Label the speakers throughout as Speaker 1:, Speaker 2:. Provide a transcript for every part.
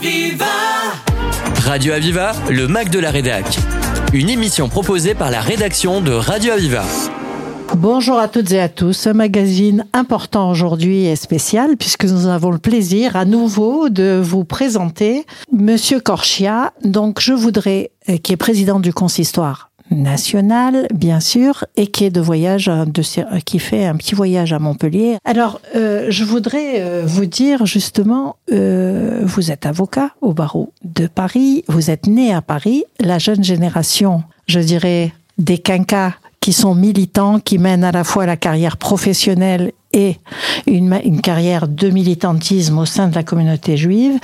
Speaker 1: Aviva
Speaker 2: Radio Aviva, le Mac de la Rédac. Une émission proposée par la rédaction de Radio Aviva.
Speaker 3: Bonjour à toutes et à tous. Un magazine important aujourd'hui et spécial puisque nous avons le plaisir à nouveau de vous présenter Monsieur Corchia. Donc, je voudrais, euh, qui est président du consistoire national, bien sûr, et qui est de voyage, euh, de, euh, qui fait un petit voyage à Montpellier. Alors, euh, je voudrais euh, vous dire justement, euh, vous êtes avocat au barreau de Paris, vous êtes né à Paris, la jeune génération, je dirais, des quinquas qui sont militants, qui mènent à la fois la carrière professionnelle et une, une carrière de militantisme au sein de la communauté juive.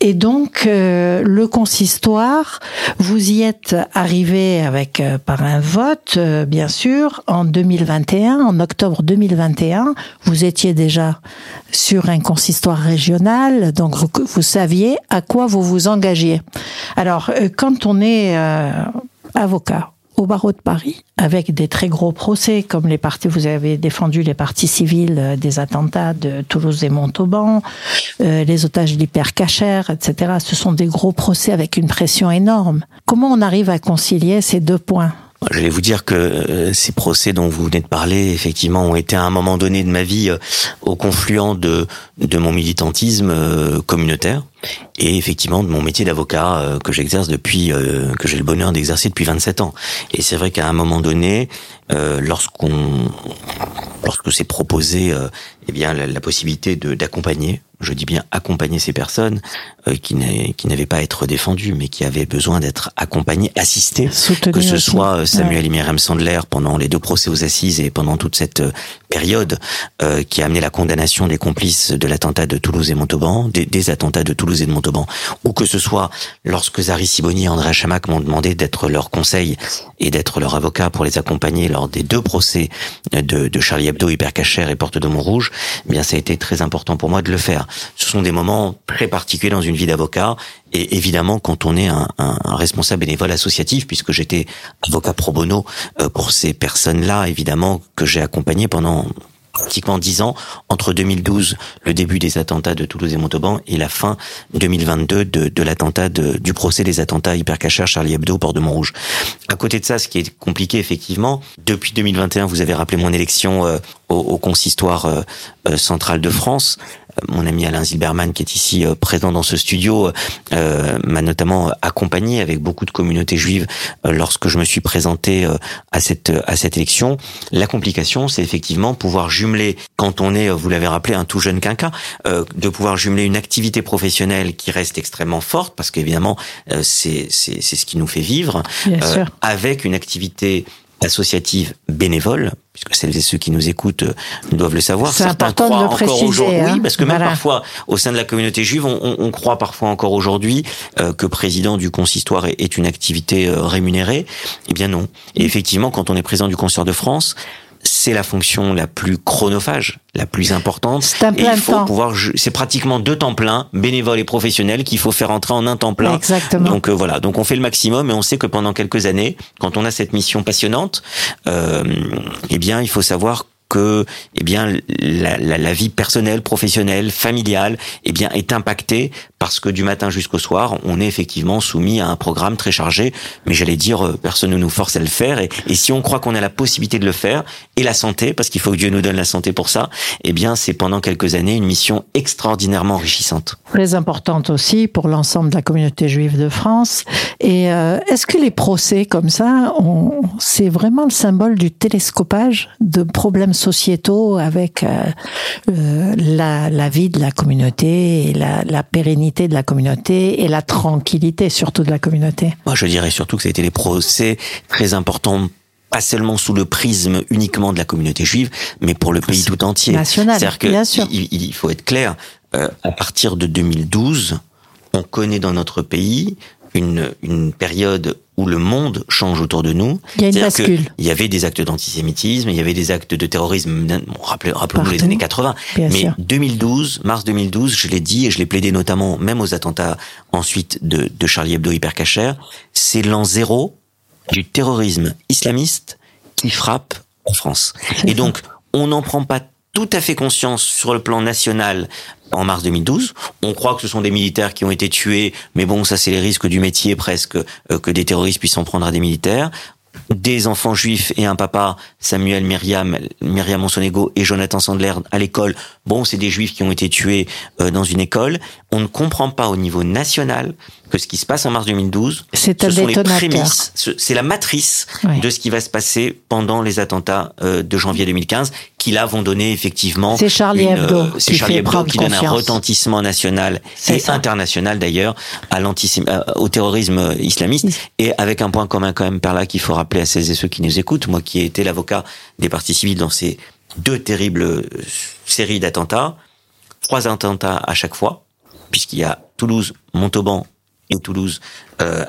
Speaker 3: Et donc, euh, le consistoire, vous y êtes arrivé avec euh, par un vote, euh, bien sûr, en 2021, en octobre 2021. Vous étiez déjà sur un consistoire régional, donc vous, saviez à quoi vous vous engagiez. Alors, euh, quand on est euh, avocat au barreau de Paris, avec des très gros procès, comme les parties, vous avez défendu les parties civiles euh, des attentats de Toulouse et Montauban, euh, les otages d'hypercachère, etc. Ce sont des gros procès avec une pression énorme. Comment on arrive à concilier ces deux points?
Speaker 4: Je vais vous dire que euh, ces procès dont vous venez de parler, effectivement, ont été à un moment donné de ma vie euh, au confluent de, de mon militantisme euh, communautaire et effectivement de mon métier d'avocat que j'exerce depuis, que j'ai le bonheur d'exercer depuis 27 ans. Et c'est vrai qu'à un moment donné, lorsqu'on, lorsque s'est proposé, eh bien, la, la possibilité d'accompagner, je dis bien accompagner ces personnes euh, qui n'a- qui n'avaient pas à être défendues, mais qui avaient besoin d'être accompagnées, assistées,
Speaker 3: Soutenu
Speaker 4: que ce
Speaker 3: aussi.
Speaker 4: soit euh, Samuel
Speaker 3: Ouais.
Speaker 4: et Myriam Sandler pendant les deux procès aux assises et pendant toute cette euh, période euh, qui a amené la condamnation des complices de l'attentat de Toulouse et Montauban, des, des attentats de Toulouse et de Montauban, ou que ce soit lorsque Zari Siboni et André Chamac m'ont demandé d'être leur conseil et d'être leur avocat pour les accompagner lors des deux procès de, de Charlie Hebdo, Hypercacher et Porte de Montrouge, eh bien ça a été très important pour moi de le faire. Ce sont des moments très particuliers dans une vie d'avocat et évidemment quand on est un, un- un responsable bénévole associatif, puisque j'étais avocat pro bono euh, pour ces personnes-là, évidemment que j'ai accompagné pendant pratiquement dix ans entre 2012, le début des attentats de Toulouse et Montauban, et la fin 2022 de, de l'attentat du procès des attentats hypercachers Charlie Hebdo, Port de Montrouge. À côté de ça, ce qui est compliqué effectivement, depuis 2021, vous avez rappelé mon élection euh, au, au consistoire euh, euh, central de France. Mon ami Alain Zilberman, qui est ici euh, présent dans ce studio, euh, m'a notamment accompagné avec beaucoup de communautés juives euh, lorsque je me suis présenté euh, à cette à cette élection. La complication, c'est effectivement pouvoir jumeler, quand on est, vous l'avez rappelé, un tout jeune quinquas, euh, de pouvoir jumeler une activité professionnelle qui reste extrêmement forte, parce qu'évidemment, euh, c'est c'est c'est ce qui nous fait vivre, avec une activité associative bénévole, puisque celles et ceux qui nous écoutent euh, doivent le savoir.
Speaker 3: C'est de
Speaker 4: croient encore aujourd'hui,
Speaker 3: hein.
Speaker 4: oui, parce que même
Speaker 3: Voilà.
Speaker 4: parfois, au sein de la communauté juive, on, on- on croit parfois encore aujourd'hui euh, que président du consistoire est, est une activité euh, rémunérée. Eh bien non. Et effectivement, quand on est président du consistoire de France, c'est la fonction la plus chronophage, la plus importante.
Speaker 3: C'est un
Speaker 4: Et il faut
Speaker 3: temps.
Speaker 4: pouvoir, c'est pratiquement deux temps pleins, bénévoles et professionnels, qu'il faut faire entrer en un temps plein.
Speaker 3: Exactement.
Speaker 4: Donc euh, voilà, donc on fait le maximum et on sait que pendant quelques années, quand on a cette mission passionnante, euh, eh bien, il faut savoir que eh bien la, la, la vie personnelle, professionnelle, familiale, eh bien est impactée parce que du matin jusqu'au soir, on est effectivement soumis à un programme très chargé. Mais j'allais dire, euh, personne ne nous force à le faire. Et, si on croit qu'on a la possibilité de le faire, et la santé, parce qu'il faut que Dieu nous donne la santé pour ça, eh bien c'est pendant quelques années une mission extraordinairement enrichissante.
Speaker 3: Très importante aussi pour l'ensemble de la communauté juive de France. Et euh, est-ce que les procès comme ça, c'est vraiment le symbole du télescopage de problèmes sociétaux avec euh, euh, la, la vie de la communauté et la, la pérennité de la communauté et la tranquillité surtout de la communauté
Speaker 4: Moi, je dirais surtout que ça a été les procès très importants pas seulement sous le prisme uniquement de la communauté juive, mais pour le pays tout entier.
Speaker 3: National,
Speaker 4: C'est-à-dire que
Speaker 3: bien sûr.
Speaker 4: Il, il faut être clair. euh, à partir de 2012, on connaît dans notre pays une, une période où le monde change autour de nous.
Speaker 3: Il y a une bascule.
Speaker 4: Il y avait des actes d'antisémitisme, il y avait des actes de terrorisme. Bon, rappelez- Rappelons-nous les années 80.
Speaker 3: Bien
Speaker 4: Mais
Speaker 3: sûr.
Speaker 4: 2012, mars 2012, je l'ai dit et je l'ai plaidé notamment même aux attentats ensuite de, de Charlie Hebdo hypercacher, c'est l'an zéro du terrorisme islamiste qui frappe en France. Et donc, on n'en prend pas tout à fait conscience sur le plan national en mars 2012. On croit que ce sont des militaires qui ont été tués, mais bon, ça c'est les risques du métier presque euh, que des terroristes puissent en prendre à des militaires des enfants juifs et un papa, Samuel Myriam, Myriam Monsonego et Jonathan Sandler à l'école. Bon, c'est des juifs qui ont été tués euh, dans une école. On ne comprend pas au niveau national que ce qui se passe en mars 2012,
Speaker 3: c'est
Speaker 4: ce sont les prémices, c'est la matrice de ce qui va se passer pendant les attentats euh, de janvier 2015, qui là vont donner effectivement.
Speaker 3: C'est Charlie Hebdo. Euh,
Speaker 4: c'est Charlie Hebdo qui donne un retentissement national et international d'ailleurs à au terrorisme islamiste, et avec un point commun quand même par là qu'il faut rappeler à celles et ceux qui nous écoutent. Moi, qui ai été l'avocat des partis civils dans ces deux terribles euh, séries d'attentats, trois attentats à chaque fois, puisqu'il y a Toulouse, Montauban et Toulouse euh,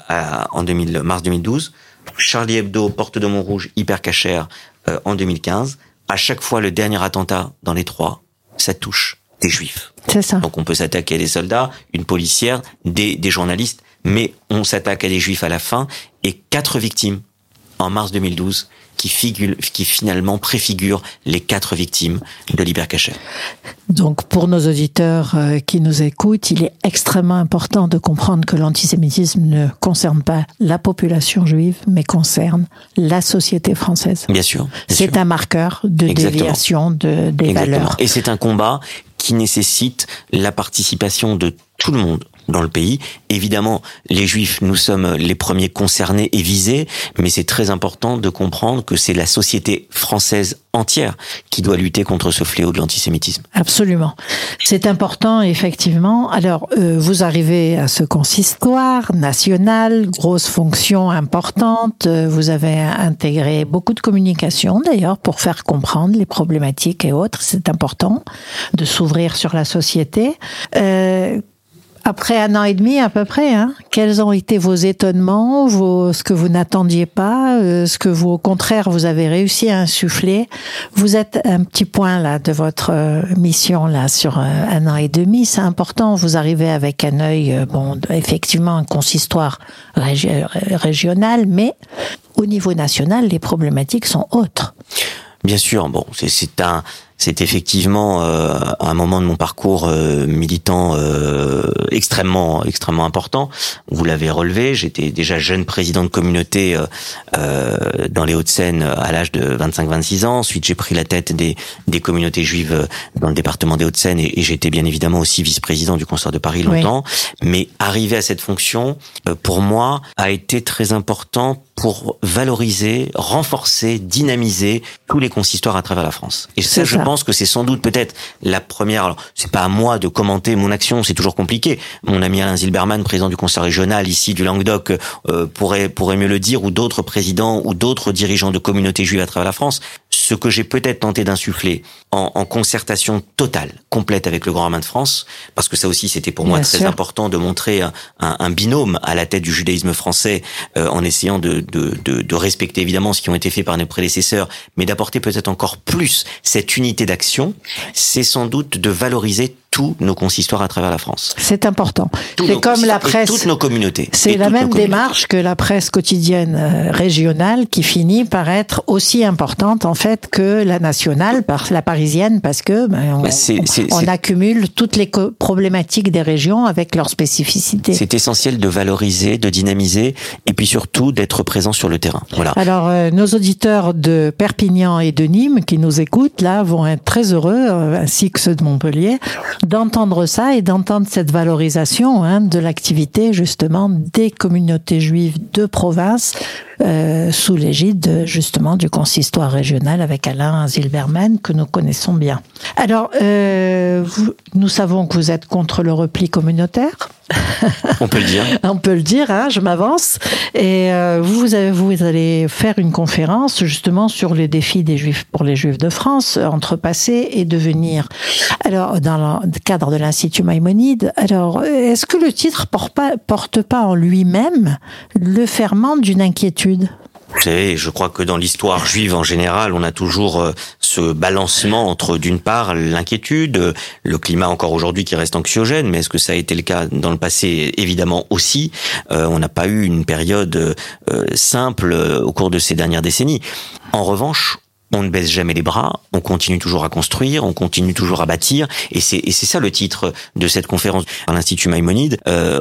Speaker 4: en 2000, mars 2012. Charlie Hebdo, Porte de Montrouge, hyper cachère euh, en 2015. À chaque fois, le dernier attentat dans les trois, ça touche des juifs.
Speaker 3: C'est ça.
Speaker 4: Donc on peut s'attaquer à des soldats, une policière, des, des journalistes, mais on s'attaque à des juifs à la fin et quatre victimes en mars 2012 qui, figure, qui finalement préfigure les quatre victimes de l'hypercachet.
Speaker 3: Donc pour nos auditeurs euh, qui nous écoutent, il est extrêmement important de comprendre que l'antisémitisme ne concerne pas la population juive, mais concerne la société française.
Speaker 4: Bien sûr.
Speaker 3: C'est un marqueur de déviation de, des valeurs.
Speaker 4: Et c'est un combat qui nécessite la participation de tout le monde dans le pays. Évidemment, les juifs, nous sommes les premiers concernés et visés, mais c'est très important de comprendre que c'est la société française entière qui doit lutter contre ce fléau de l'antisémitisme.
Speaker 3: Absolument. C'est important, effectivement. Alors, euh, vous arrivez à ce consistoire national, grosse fonction importante. Euh, vous avez intégré beaucoup de communication, d'ailleurs, pour faire comprendre les problématiques et autres. C'est important de s'ouvrir sur la société. Euh, après un an et demi à peu près, hein, quels ont été vos étonnements, vos, ce que vous n'attendiez pas, euh, ce que vous au contraire vous avez réussi à insuffler? Vous êtes un petit point là de votre euh, mission là sur euh, un an et demi, c'est important. Vous arrivez avec un œil, bon, effectivement un consistoire régional, mais au niveau national, les problématiques sont autres.
Speaker 4: Bien sûr, bon, c'est un c'est effectivement euh, un moment de mon parcours euh, militant euh, extrêmement extrêmement important. Vous l'avez relevé, j'étais déjà jeune président de communauté dans les Hauts-de-Seine à l'âge de 25-26 ans. Ensuite, j'ai pris la tête des, des communautés juives dans le département des Hauts-de-Seine et, et j'étais bien évidemment aussi vice-président du Concert de Paris longtemps. Mais arriver à cette fonction, pour moi, a été très important pour valoriser, renforcer, dynamiser tous les consistoires à travers la France. Et ça, je pense que c'est sans doute peut-être la première. Alors, c'est pas à moi de commenter mon action, c'est toujours compliqué. Mon ami Alain Zilberman, président du conseil régional ici du Languedoc, euh, pourrait pourrait mieux le dire, ou d'autres présidents ou d'autres dirigeants de communautés juives à travers la France ce que j'ai peut-être tenté d'insuffler en, en, concertation totale, complète avec le Grand Rabbin de France, parce que ça aussi c'était pour moi très important de montrer un, un, binôme à la tête du judaïsme français, euh, en essayant de, de, de, de, respecter évidemment ce qui ont été fait par nos prédécesseurs, mais d'apporter peut-être encore plus cette unité d'action, c'est sans doute de valoriser tous nos consistoires à travers la France.
Speaker 3: C'est important. C'est comme la presse.
Speaker 4: Toutes nos communautés.
Speaker 3: C'est la même démarche que la presse quotidienne euh, régionale qui finit par être aussi importante en fait que la nationale, par la parisienne, parce que ben, on, bah, on, accumule toutes les problématiques des régions avec leurs spécificités.
Speaker 4: C'est essentiel de valoriser, de dynamiser, et puis surtout d'être présent sur le terrain. Voilà.
Speaker 3: Alors euh, nos auditeurs de Perpignan et de Nîmes qui nous écoutent là vont être très heureux, euh, ainsi que ceux de Montpellier d'entendre ça et d'entendre cette valorisation hein, de l'activité justement des communautés juives de province euh, sous l'égide justement du consistoire régional avec Alain Zilberman que nous connaissons bien. Alors, euh, nous savons que vous êtes contre le repli communautaire.
Speaker 4: On peut le dire.
Speaker 3: On peut le dire, hein, je m'avance. Et euh, vous, avez, vous allez faire une conférence justement sur les défis des Juifs pour les Juifs de France, entre passé et devenir. Alors, dans le cadre de l'Institut Maïmonide, alors, est-ce que le titre porte pas, porte pas en lui-même le ferment d'une inquiétude
Speaker 4: je crois que dans l'histoire juive en général, on a toujours euh, ce balancement entre d'une part l'inquiétude, le climat encore aujourd'hui qui reste anxiogène, mais est-ce que ça a été le cas dans le passé? Évidemment aussi. Euh, on n'a pas eu une période euh, simple au cours de ces dernières décennies. En revanche, on ne baisse jamais les bras, on continue toujours à construire, on continue toujours à bâtir, et c'est et c'est ça le titre de cette conférence à l'Institut Maïmonide euh,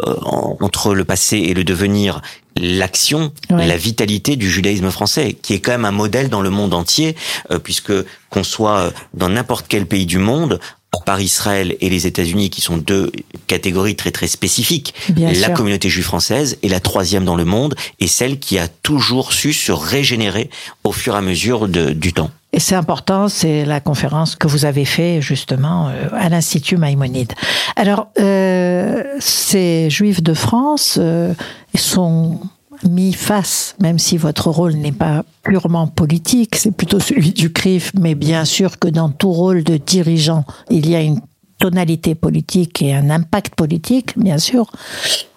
Speaker 4: entre le passé et le devenir. L'action, la vitalité du judaïsme français, qui est quand même un modèle dans le monde entier, euh, puisque qu'on soit dans n'importe quel pays du monde, par Israël et les États-Unis, qui sont deux catégories très très spécifiques. la communauté juive française est la troisième dans le monde et celle qui a toujours su se régénérer au fur et à mesure de, du temps.
Speaker 3: Et c'est important, c'est la conférence que vous avez fait justement euh, à l'Institut Maïmonide. Alors, euh, ces Juifs de France euh, sont mis face, même si votre rôle n'est pas purement politique, c'est plutôt celui du CRIF, mais bien sûr que dans tout rôle de dirigeant, il y a une tonalité politique et un impact politique, bien sûr.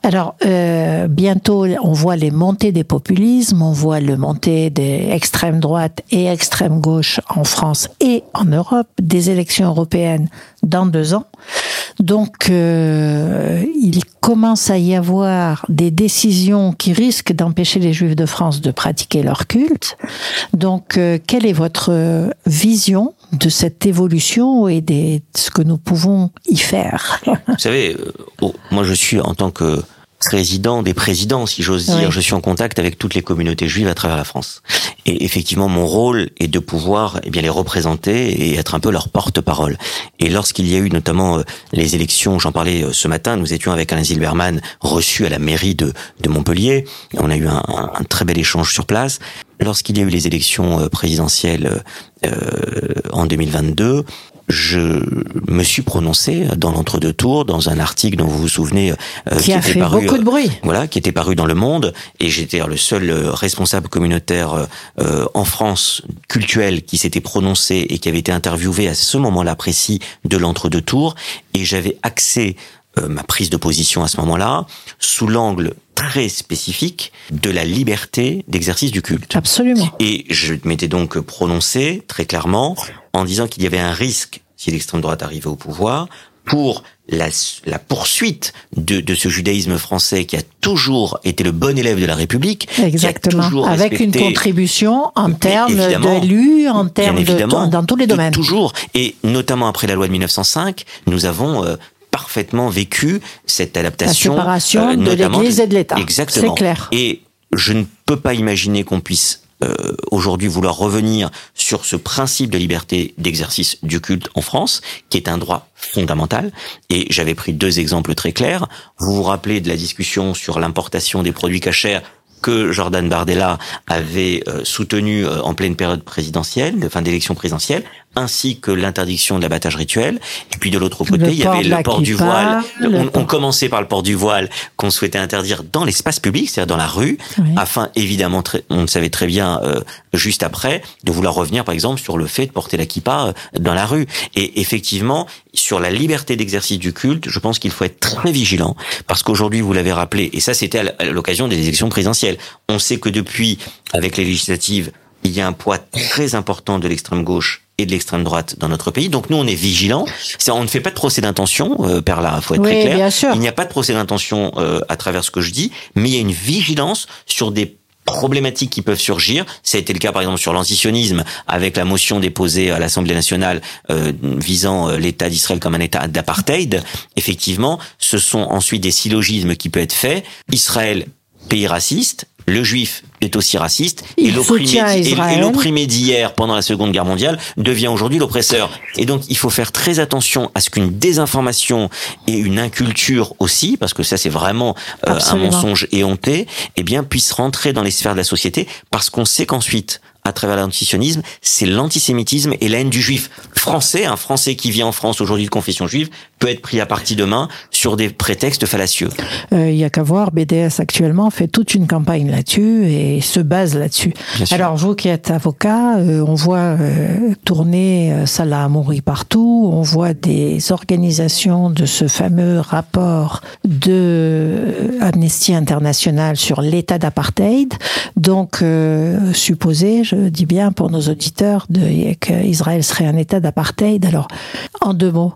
Speaker 3: Alors, euh, bientôt, on voit les montées des populismes, on voit le montée des extrêmes droites et extrêmes gauche en France et en Europe, des élections européennes dans deux ans. Donc, euh, il commence à y avoir des décisions qui risquent d'empêcher les Juifs de France de pratiquer leur culte. Donc, euh, quelle est votre vision de cette évolution et de ce que nous pouvons y faire?
Speaker 4: Vous savez, euh, oh, moi je suis en tant que président des présidents, si j'ose dire. Je suis en contact avec toutes les communautés juives à travers la France. Et effectivement, mon rôle est de pouvoir eh bien les représenter et être un peu leur porte-parole. Et lorsqu'il y a eu notamment euh, les élections, j'en parlais euh, ce matin, nous étions avec Alain Zilberman reçu à la mairie de, de Montpellier. On a eu un, un très bel échange sur place. Lorsqu'il y a eu les élections euh, présidentielles euh, en 2022, je me suis prononcé dans l'entre-deux tours, dans un article dont vous vous souvenez,
Speaker 3: euh, qui, a fait beaucoup de bruit.
Speaker 4: voilà, qui était paru dans Le Monde, et j'étais le seul responsable communautaire en France culturel qui s'était prononcé et qui avait été interviewé à ce moment-là précis de l'entre-deux tours, et j'avais accès euh, ma prise de position à ce moment-là sous l'angle très spécifique de la liberté d'exercice du culte.
Speaker 3: Absolument.
Speaker 4: Et je m'étais donc prononcé très clairement en disant qu'il y avait un risque si l'extrême droite arrivait au pouvoir pour la, la poursuite de, de, ce judaïsme français qui a toujours été le bon élève de la République.
Speaker 3: Exactement. Avec une contribution en termes d'élus, en termes de, dans tous les domaines.
Speaker 4: Toujours. Et notamment après la loi de 1905, nous avons euh, parfaitement vécu cette adaptation.
Speaker 3: La séparation euh, de l'Église et de l'État.
Speaker 4: Exactement.
Speaker 3: C'est clair.
Speaker 4: Et je ne peux pas imaginer qu'on puisse euh, aujourd'hui vouloir revenir sur ce principe de liberté d'exercice du culte en France, qui est un droit fondamental. Et j'avais pris deux exemples très clairs. Vous vous rappelez de la discussion sur l'importation des produits cachers que Jordan Bardella avait euh, soutenu en pleine période présidentielle, de fin d'élection présidentielle, ainsi que l'interdiction de l'abattage rituel. Et puis de l'autre côté, il y avait le port du voile. On, commençait par le port du voile qu'on souhaitait interdire dans l'espace public, c'est-à-dire dans la rue, afin évidemment, on le savait très bien euh, juste après, de vouloir revenir par exemple sur le fait de porter la kippa euh, dans la rue. Et effectivement, sur la liberté d'exercice du culte, je pense qu'il faut être très vigilant, parce qu'aujourd'hui, vous l'avez rappelé, et ça c'était à l'occasion des élections présidentielles, on sait que depuis, avec les législatives, il y a un poids très important de l'extrême gauche et de l'extrême droite dans notre pays. Donc nous, on est vigilants. On ne fait pas de procès d'intention, euh, par là, faut être très clair.
Speaker 3: Bien sûr.
Speaker 4: Il n'y a pas de procès d'intention euh, à travers ce que je dis, mais il y a une vigilance sur des problématiques qui peuvent surgir. Ça a été le cas par exemple sur l'antisionisme avec la motion déposée à l'Assemblée nationale euh, visant euh, l'État d'Israël comme un État d'apartheid. Effectivement, ce sont ensuite des syllogismes qui peuvent être faits. Israël, pays raciste, le juif est aussi raciste
Speaker 3: et l'opprimé
Speaker 4: d'hier pendant la Seconde Guerre mondiale devient aujourd'hui l'oppresseur. Et donc il faut faire très attention à ce qu'une désinformation et une inculture aussi, parce que ça c'est vraiment euh, un mensonge éhonté, eh bien puisse rentrer dans les sphères de la société, parce qu'on sait qu'ensuite à travers l'antisionisme, c'est l'antisémitisme et la haine du juif français. Un Français qui vit en France aujourd'hui de confession juive peut être pris à partie demain sur des prétextes fallacieux.
Speaker 3: Euh, il y a qu'à voir, BDS actuellement fait toute une campagne là-dessus et se base là-dessus. Alors vous qui êtes avocat, euh, on voit euh, tourner Salah Amouri partout, on voit des organisations de ce fameux rapport de Amnesty International sur l'état d'apartheid. Donc supposé, je dis bien pour nos auditeurs, qu'Israël serait un État d'apartheid. Alors, en deux mots,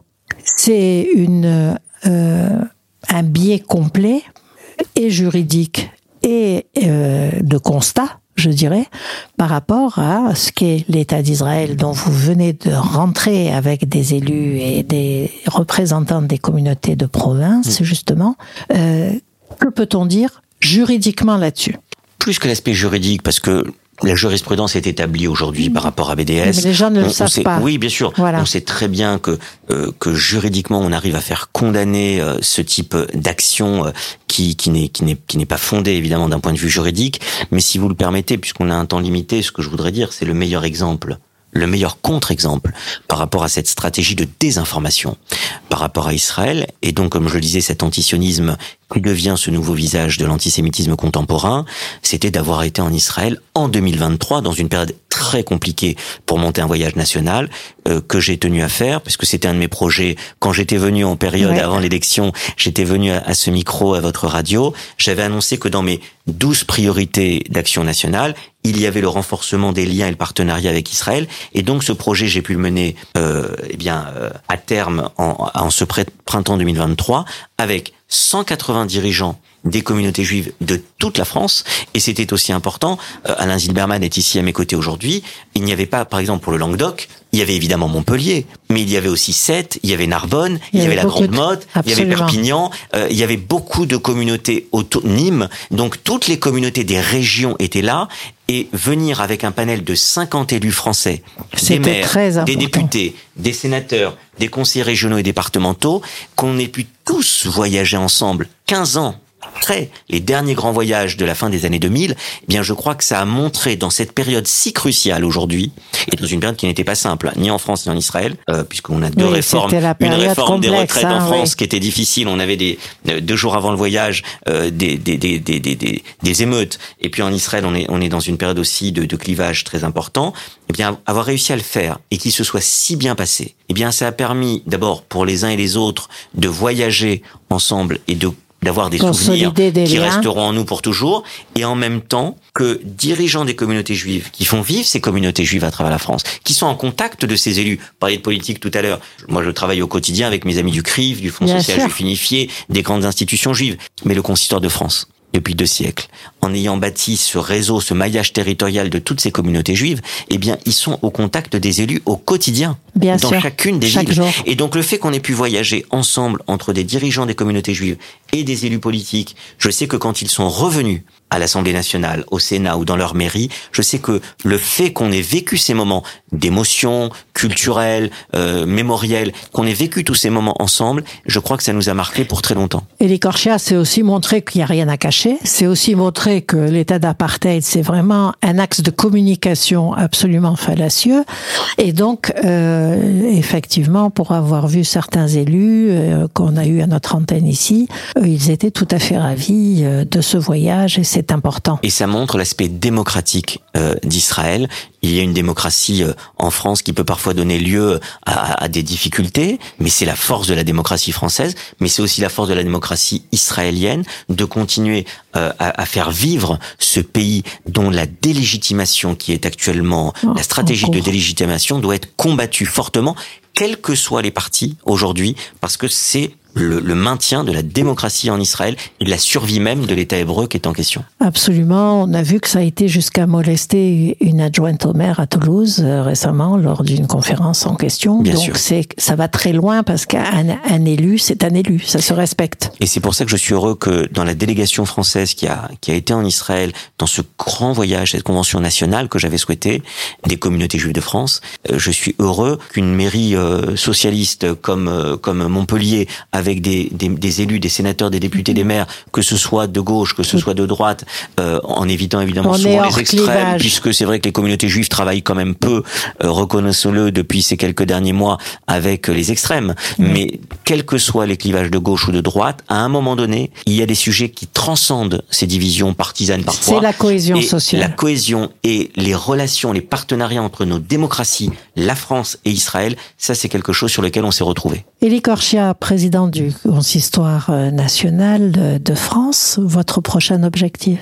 Speaker 3: c'est une euh, un biais complet et juridique et euh, de constat je dirais, par rapport à ce qu'est l'État d'Israël dont vous venez de rentrer avec des élus et des représentants des communautés de province, mm. justement. Euh, que peut-on dire juridiquement là-dessus?
Speaker 4: Plus que l'aspect juridique, parce que la jurisprudence est établie aujourd'hui par rapport à BDS. Mais
Speaker 3: les gens ne le savent pas.
Speaker 4: Oui, bien sûr. On sait très bien que euh, que juridiquement on arrive à faire condamner euh, ce type d'action euh, qui qui n'est qui n'est qui n'est pas fondée évidemment d'un point de vue juridique. Mais si vous le permettez, puisqu'on a un temps limité, ce que je voudrais dire, c'est le meilleur exemple le meilleur contre-exemple par rapport à cette stratégie de désinformation. Par rapport à Israël et donc comme je le disais cet antisionisme qui devient ce nouveau visage de l'antisémitisme contemporain, c'était d'avoir été en Israël en 2023 dans une période très compliquée pour monter un voyage national euh, que j'ai tenu à faire puisque c'était un de mes projets. Quand j'étais venu en période avant l'élection, j'étais venu à, ce micro à votre radio, j'avais annoncé que dans mes douze priorités d'action nationale, il y avait le renforcement des liens et le partenariat avec Israël. Et donc ce projet j'ai pu le mener euh, eh bien euh, à terme en, en ce printemps 2023 avec 180 dirigeants des communautés juives de toute la France. Et c'était aussi important. Euh, Alain Zilberman est ici à mes côtés aujourd'hui. Il n'y avait pas, par exemple, pour le Languedoc, il y avait évidemment Montpellier, mais il y avait aussi Sète, il y avait Narbonne, il y, avait, la Grande Motte, il y avait Perpignan, euh, il y avait beaucoup de communautés autour Nîmes. Donc toutes les communautés des régions étaient là et venir avec un panel de 50 élus français, des maires, des députés, des sénateurs, des conseillers régionaux et départementaux, qu'on ait pu tous voyager ensemble 15 ans après les derniers grands voyages de la fin des années 2000, eh bien je crois que ça a montré dans cette période si cruciale aujourd'hui, et dans une période qui n'était pas simple, ni en France ni en Israël, euh, puisqu'on a deux réformes, une réforme des retraites en hein, France qui était difficile, on avait des euh, deux jours avant le voyage euh, des, des, des, des, des, des émeutes, et puis en Israël on est, on est dans une période aussi de, de clivage très important, eh bien avoir réussi à le faire et qu'il se soit si bien passé, eh bien ça a permis d'abord pour les uns et les autres de voyager ensemble et de d'avoir des souvenirs qui resteront en nous pour toujours, et en même temps que dirigeants des communautés juives, qui font vivre ces communautés juives à travers la France, qui sont en contact de ces élus. Vous parliez de politique tout à l'heure. Moi, je travaille au quotidien avec mes amis du CRIF, du Fonds social juif unifié, des grandes institutions juives. Mais le consistoire de France, depuis deux siècles, en ayant bâti ce réseau, ce maillage territorial de toutes ces communautés juives, eh bien, ils sont au contact des élus au quotidien,
Speaker 3: bien
Speaker 4: dans chacune des villes. Et donc, le fait qu'on ait pu voyager ensemble entre des dirigeants des communautés juives et des élus politiques, je sais que quand ils sont revenus à l'Assemblée nationale, au Sénat ou dans leur mairie, je sais que le fait qu'on ait vécu ces moments d'émotion culturelle, euh, mémorielle, qu'on ait vécu tous ces moments ensemble, je crois que ça nous a marqué pour très longtemps.
Speaker 3: Et les Corchia, c'est aussi montrer qu'il n'y a rien à cacher, c'est aussi montrer que l'état d'apartheid, c'est vraiment un axe de communication absolument fallacieux. Et donc, euh, effectivement, pour avoir vu certains élus euh, qu'on a eu à notre antenne ici, ils étaient tout à fait ravis euh, de ce voyage et c'est important.
Speaker 4: Et ça montre l'aspect démocratique euh, d'Israël. Il y a une démocratie euh, en France qui peut parfois donner lieu à, à des difficultés, mais c'est la force de la démocratie française, mais c'est aussi la force de la démocratie israélienne de continuer euh, à, à, faire vivre ce pays dont la délégitimation qui est actuellement, oh, la stratégie de délégitimation doit être combattue fortement, quels que soient les partis aujourd'hui, parce que c'est le, le, maintien de la démocratie en Israël et de la survie même de l'État hébreu qui est en question.
Speaker 3: Absolument. On a vu que ça a été jusqu'à molester une adjointe au maire à Toulouse euh, récemment lors d'une conférence en question.
Speaker 4: Bien
Speaker 3: Donc c'est ça va très loin parce qu'un un élu, c'est un élu, ça se respecte.
Speaker 4: Et c'est pour ça que je suis heureux que dans la délégation française qui a qui a été en Israël dans ce grand voyage, cette convention nationale que j'avais souhaité des communautés juives de France, euh, je suis heureux qu'une mairie euh, socialiste comme comme Montpellier avec des, des, des, élus, des sénateurs, des députés, des maires, que ce soit de gauche, que ce soit de droite, euh, en évitant évidemment souvent les extrêmes, puisque c'est vrai que les communautés juives travaillent quand même peu, euh, reconnaissons-le, depuis ces quelques derniers mois avec les extrêmes. Mais quels que soient les clivages de gauche ou de droite, à un moment donné, il y a des sujets qui transcendent ces divisions partisanes parfois.
Speaker 3: C'est la cohésion sociale.
Speaker 4: La cohésion et les relations, les partenariats entre nos démocraties, la France et Israël, ça c'est quelque chose sur lequel on s'est retrouvé.
Speaker 3: Élie Corchia, président du Consistoire euh, national de France, votre prochain objectif?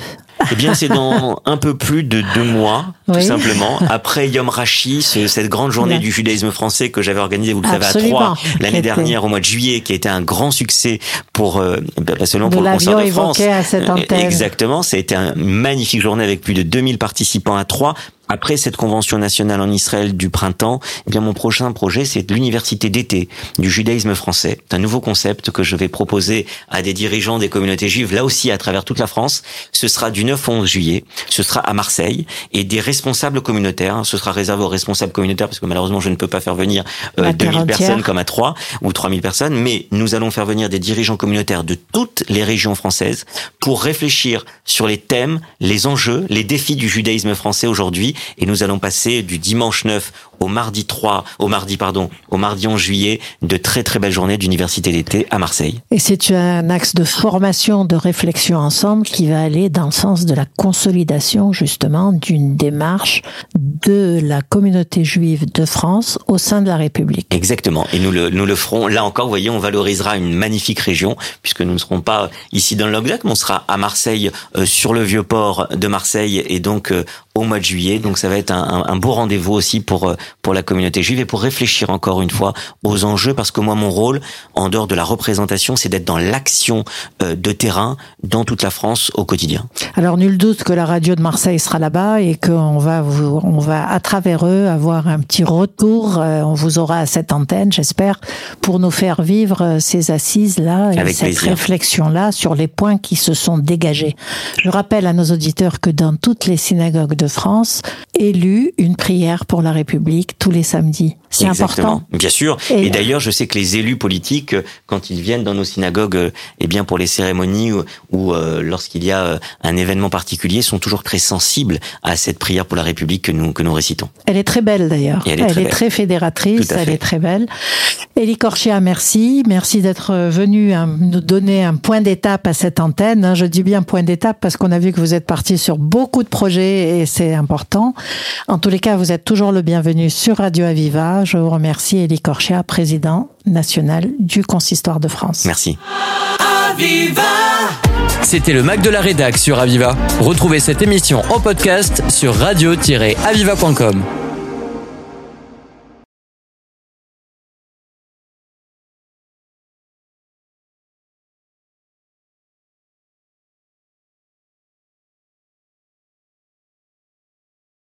Speaker 4: Eh bien, c'est dans un peu plus de deux mois, tout simplement, après Yom Rashi, cette grande journée du judaïsme français que j'avais organisée, vous le savez, à Troyes l'année dernière au mois de juillet, qui a été un grand succès pour euh, pas seulement pour le concert de France.
Speaker 3: À cette antenne.
Speaker 4: Exactement, ça a été une magnifique journée avec plus de 2000 participants à Troyes après cette convention nationale en Israël du printemps, eh bien mon prochain projet c'est l'université d'été du judaïsme français. C'est un nouveau concept que je vais proposer à des dirigeants des communautés juives là aussi à travers toute la France. Ce sera du 9 au 11 juillet, ce sera à Marseille et des responsables communautaires, ce sera réservé aux responsables communautaires parce que malheureusement je ne peux pas faire venir euh, 2000 personnes comme à 3 ou 3000 personnes, mais nous allons faire venir des dirigeants communautaires de toutes les régions françaises pour réfléchir sur les thèmes, les enjeux, les défis du judaïsme français aujourd'hui et nous allons passer du dimanche 9 au mardi 3, au mardi pardon, au mardi 11 juillet, de très très belles journées d'université d'été à Marseille.
Speaker 3: Et c'est un axe de formation, de réflexion ensemble qui va aller dans le sens de la consolidation justement d'une démarche de la communauté juive de France au sein de la République.
Speaker 4: Exactement. Et nous le, nous le ferons. Là encore, vous voyez, on valorisera une magnifique région puisque nous ne serons pas ici dans le Languedoc, mais on sera à Marseille, euh, sur le vieux port de Marseille et donc euh, au mois de juillet. Donc ça va être un, un beau rendez-vous aussi pour euh, pour la communauté juive et pour réfléchir encore une fois aux enjeux parce que moi mon rôle en dehors de la représentation c'est d'être dans l'action euh, de terrain dans toute la France au quotidien.
Speaker 3: Alors nul doute que la radio de Marseille sera là-bas et qu'on va vous, on va à travers eux avoir un petit retour. Euh, on vous aura à cette antenne, j'espère, pour nous faire vivre ces assises là et cette réflexion là sur les points qui se sont dégagés. Je rappelle à nos auditeurs que dans toutes les synagogues de France élu une prière pour la République tous les samedis. C'est important.
Speaker 4: Bien sûr. Et, d'ailleurs, je sais que les élus politiques, quand ils viennent dans nos synagogues, eh bien pour les cérémonies ou, euh, lorsqu'il y a euh, un événement particulier, sont toujours très sensibles à cette prière pour la République que nous que nous récitons.
Speaker 3: Elle est très belle d'ailleurs. Elle, est, très, fédératrice. Elle est très belle. Elie Corchia, merci, merci d'être venu hein, nous donner un point d'étape à cette antenne. Hein. Je dis bien point d'étape parce qu'on a vu que vous êtes parti sur beaucoup de projets et c'est important. En tous les cas, vous êtes toujours le bienvenu sur Radio Aviva. Je vous remercie, Elie Corchia, président national du Consistoire de France.
Speaker 4: Merci.
Speaker 2: C'était le Mac de la Rédac sur Aviva. Retrouvez cette émission en podcast sur radio-aviva.com.